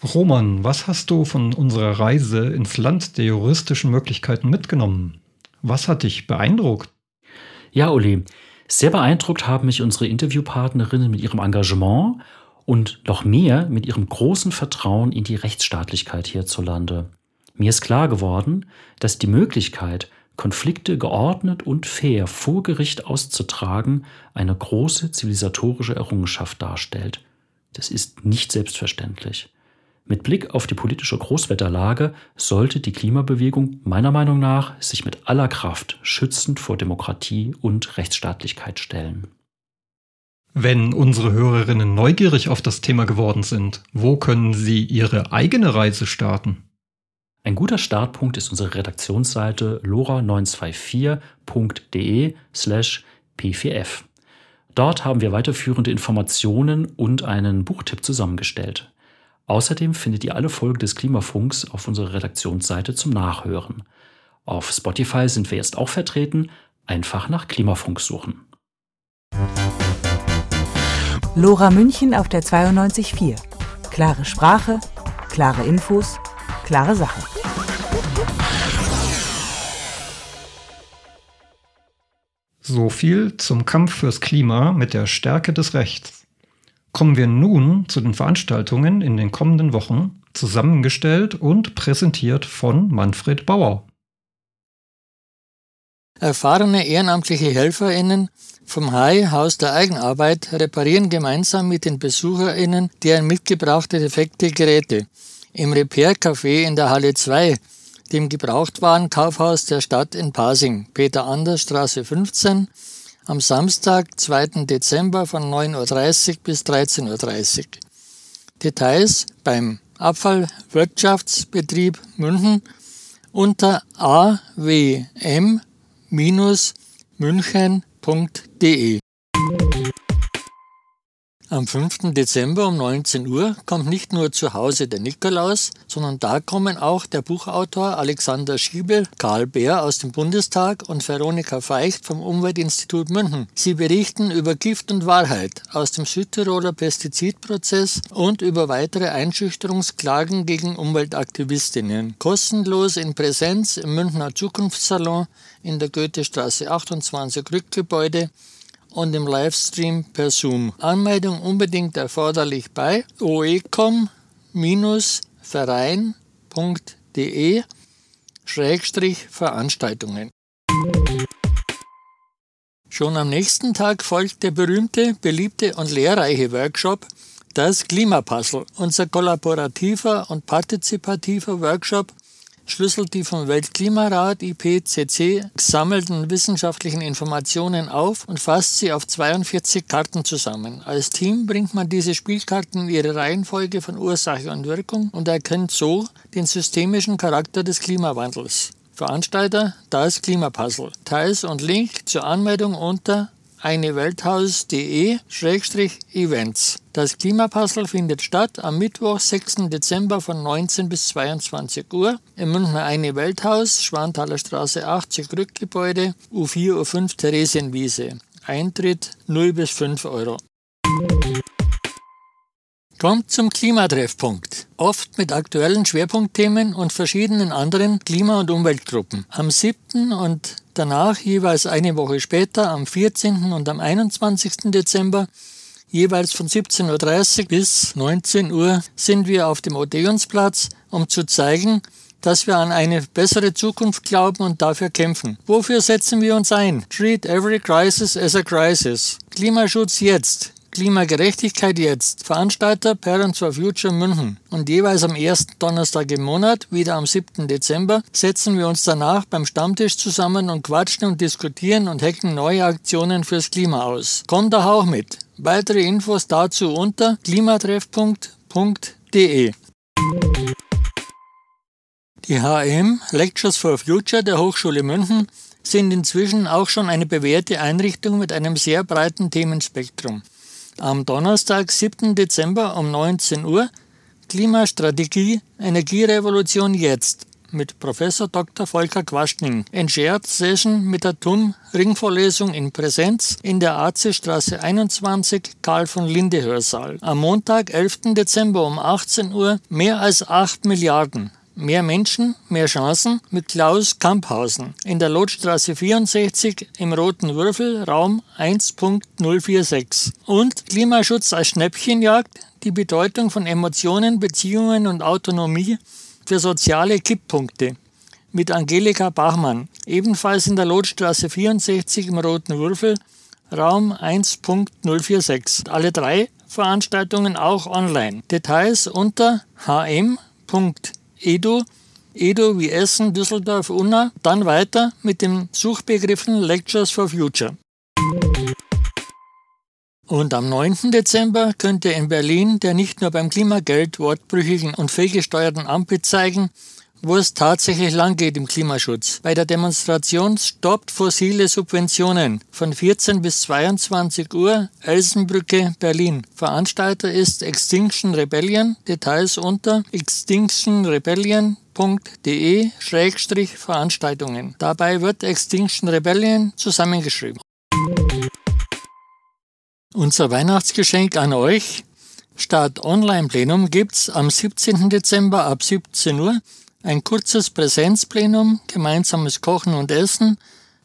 Roman, was hast du von unserer Reise ins Land der juristischen Möglichkeiten mitgenommen? Was hat dich beeindruckt? Ja, Uli, sehr beeindruckt haben mich unsere Interviewpartnerinnen mit ihrem Engagement und noch mehr mit ihrem großen Vertrauen in die Rechtsstaatlichkeit hierzulande. Mir ist klar geworden, dass die Möglichkeit, Konflikte geordnet und fair vor Gericht auszutragen, eine große zivilisatorische Errungenschaft darstellt. Das ist nicht selbstverständlich. Mit Blick auf die politische Großwetterlage sollte die Klimabewegung meiner Meinung nach sich mit aller Kraft schützend vor Demokratie und Rechtsstaatlichkeit stellen. Wenn unsere Hörerinnen neugierig auf das Thema geworden sind, wo können sie ihre eigene Reise starten? Ein guter Startpunkt ist unsere Redaktionsseite lora924.de slash p4f. Dort haben wir weiterführende Informationen und einen Buchtipp zusammengestellt. Außerdem findet ihr alle Folgen des Klimafunks auf unserer Redaktionsseite zum Nachhören. Auf Spotify sind wir jetzt auch vertreten. Einfach nach Klimafunk suchen. Lora München auf der 92.4. Klare Sprache, klare Infos, klare Sache. So viel zum Kampf fürs Klima mit der Stärke des Rechts. Kommen wir nun zu den Veranstaltungen in den kommenden Wochen, zusammengestellt und präsentiert von Manfred Bauer. Erfahrene ehrenamtliche HelferInnen vom HAI Haus der Eigenarbeit reparieren gemeinsam mit den BesucherInnen deren mitgebrachte defekte Geräte im Repair-Café in der Halle 2, dem Gebrauchtwarenkaufhaus der Stadt in Pasing, Peter Anders Straße 15, am Samstag, 2. Dezember von 9.30 Uhr bis 13.30 Uhr. Details beim Abfallwirtschaftsbetrieb München unter awm münchen.de. Am 5. Dezember um 19 Uhr kommt nicht nur zu Hause der Nikolaus, sondern da kommen auch der Buchautor Alexander Schiebel, Karl Bär aus dem Bundestag und Veronika Feicht vom Umweltinstitut München. Sie berichten über Gift und Wahrheit aus dem Südtiroler Pestizidprozess und über weitere Einschüchterungsklagen gegen Umweltaktivistinnen. Kostenlos in Präsenz im Münchner Zukunftssalon in der Goethestraße 28 Rückgebäude und im Livestream per Zoom. Anmeldung unbedingt erforderlich bei oecom-verein.de Veranstaltungen. Schon am nächsten Tag folgt der berühmte, beliebte und lehrreiche Workshop Das Klimapuzzle, unser kollaborativer und partizipativer Workshop schlüsselt die vom Weltklimarat IPCC gesammelten wissenschaftlichen Informationen auf und fasst sie auf 42 Karten zusammen. Als Team bringt man diese Spielkarten in ihre Reihenfolge von Ursache und Wirkung und erkennt so den systemischen Charakter des Klimawandels. Veranstalter das Klimapuzzle. Teils und Link zur Anmeldung unter einewelthaus.de-events. Das Klimapuzzle findet statt am Mittwoch, 6. Dezember von 19 bis 22 Uhr im Münchner Eine Welthaus, Schwanthaler Straße 80 Rückgebäude, U4, U5 Theresienwiese. Eintritt 0 bis 5 Euro. Kommt zum Klimatreffpunkt. Oft mit aktuellen Schwerpunktthemen und verschiedenen anderen Klima- und Umweltgruppen. Am 7. und danach jeweils eine Woche später, am 14. und am 21. Dezember, jeweils von 17.30 Uhr bis 19 Uhr, sind wir auf dem Odeonsplatz, um zu zeigen, dass wir an eine bessere Zukunft glauben und dafür kämpfen. Wofür setzen wir uns ein? Treat every crisis as a crisis. Klimaschutz jetzt. Klimagerechtigkeit jetzt. Veranstalter Parents for Future München. Und jeweils am ersten Donnerstag im Monat, wieder am 7. Dezember, setzen wir uns danach beim Stammtisch zusammen und quatschen und diskutieren und hacken neue Aktionen fürs Klima aus. Kommt doch auch mit. Weitere Infos dazu unter klimatreffpunkt.de. Die HM Lectures for Future der Hochschule München sind inzwischen auch schon eine bewährte Einrichtung mit einem sehr breiten Themenspektrum. Am Donnerstag, 7. Dezember um 19 Uhr Klimastrategie Energierevolution jetzt mit Professor Dr. Volker Quaschning. Shared Session mit der TUM Ringvorlesung in Präsenz in der AC Straße 21 Karl von Linde Hörsaal. Am Montag, 11. Dezember um 18 Uhr mehr als 8 Milliarden Mehr Menschen, mehr Chancen mit Klaus Kamphausen in der Lotstraße 64 im Roten Würfel, Raum 1.046. Und Klimaschutz als Schnäppchenjagd, die Bedeutung von Emotionen, Beziehungen und Autonomie für soziale Kipppunkte mit Angelika Bachmann, ebenfalls in der Lotstraße 64 im Roten Würfel, Raum 1.046. Alle drei Veranstaltungen auch online. Details unter hm.de Edo, Edo wie Essen, Düsseldorf, Unna, dann weiter mit den Suchbegriffen Lectures for Future. Und am 9. Dezember könnte in Berlin der nicht nur beim Klimageld wortbrüchigen und fehlgesteuerten Ampel zeigen, wo es tatsächlich lang geht im Klimaschutz. Bei der Demonstration Stoppt fossile Subventionen von 14 bis 22 Uhr Elsenbrücke, Berlin. Veranstalter ist Extinction Rebellion. Details unter extinctionrebellion.de-veranstaltungen. Dabei wird Extinction Rebellion zusammengeschrieben. Unser Weihnachtsgeschenk an euch Start Online-Plenum gibt's am 17. Dezember ab 17 Uhr ein kurzes Präsenzplenum, gemeinsames Kochen und Essen,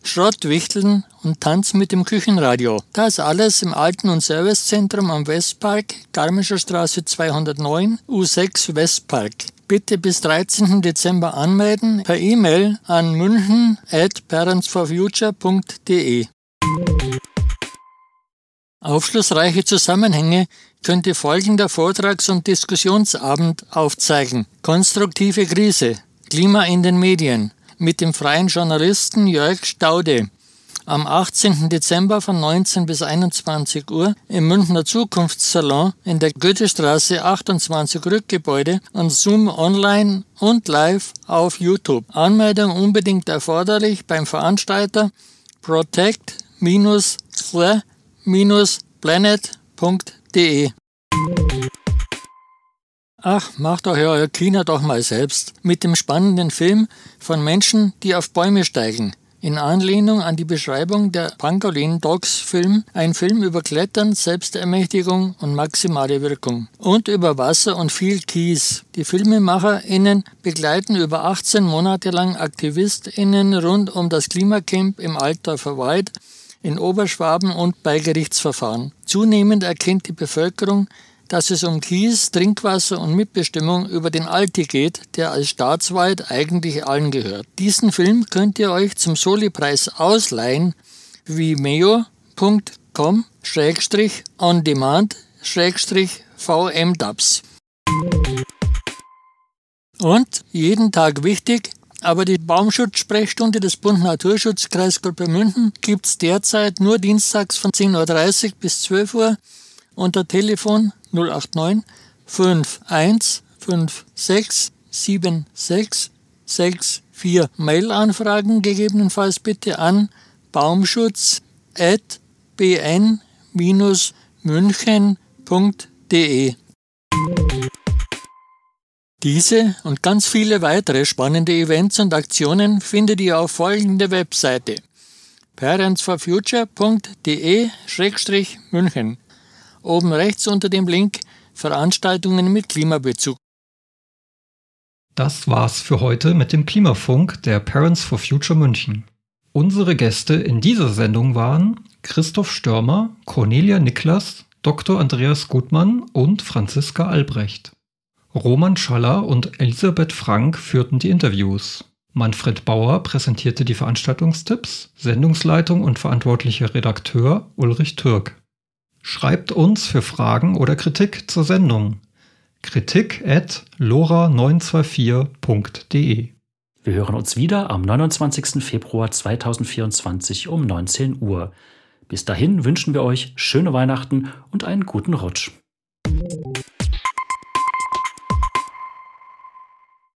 Schrottwichteln und Tanz mit dem Küchenradio. Das alles im Alten- und Servicezentrum am Westpark, Garmischer Straße 209, U6 Westpark. Bitte bis 13. Dezember anmelden per E-Mail an münchen at parentsforfuture.de. Aufschlussreiche Zusammenhänge könnte folgender Vortrags- und Diskussionsabend aufzeigen. Konstruktive Krise. Klima in den Medien. Mit dem freien Journalisten Jörg Staude. Am 18. Dezember von 19 bis 21 Uhr im Münchner Zukunftssalon in der Goethestraße 28 Rückgebäude und Zoom online und live auf YouTube. Anmeldung unbedingt erforderlich beim Veranstalter protect-the-planet.de www.kino.de. Ach, macht euch euer Kino doch mal selbst mit dem spannenden Film von Menschen, die auf Bäume steigen. In Anlehnung an die Beschreibung der Pangolin Dogs Film, ein Film über Klettern, Selbstermächtigung und maximale Wirkung. Und über Wasser und viel Kies. Die FilmemacherInnen begleiten über 18 Monate lang AktivistInnen rund um das Klimacamp im Altdorfer Wald in Oberschwaben und bei Gerichtsverfahren. Zunehmend erkennt die Bevölkerung, dass es um Kies, Trinkwasser und Mitbestimmung über den Alti geht, der als Staatswald eigentlich allen gehört. Diesen Film könnt ihr euch zum Soli-Preis ausleihen wie meo.com on demand vmdubs. Und jeden Tag wichtig, aber die Baumschutzsprechstunde des Bund Naturschutzkreisgruppe München gibt es derzeit nur dienstags von 10.30 Uhr bis 12 Uhr unter Telefon 089 51 56 76 64. Mail-Anfragen gegebenenfalls bitte an baumschutz at bn-münchen.de. Diese und ganz viele weitere spannende Events und Aktionen findet ihr auf folgende Webseite parentsforfuture.de-münchen. Oben rechts unter dem Link Veranstaltungen mit Klimabezug. Das war's für heute mit dem Klimafunk der Parents for Future München. Unsere Gäste in dieser Sendung waren Christoph Störmer, Cornelia Niklas, Dr. Andreas Gutmann und Franziska Albrecht. Roman Schaller und Elisabeth Frank führten die Interviews. Manfred Bauer präsentierte die Veranstaltungstipps, Sendungsleitung und verantwortlicher Redakteur Ulrich Türk. Schreibt uns für Fragen oder Kritik zur Sendung. Kritik at lora924.de Wir hören uns wieder am 29. Februar 2024 um 19 Uhr. Bis dahin wünschen wir euch schöne Weihnachten und einen guten Rutsch.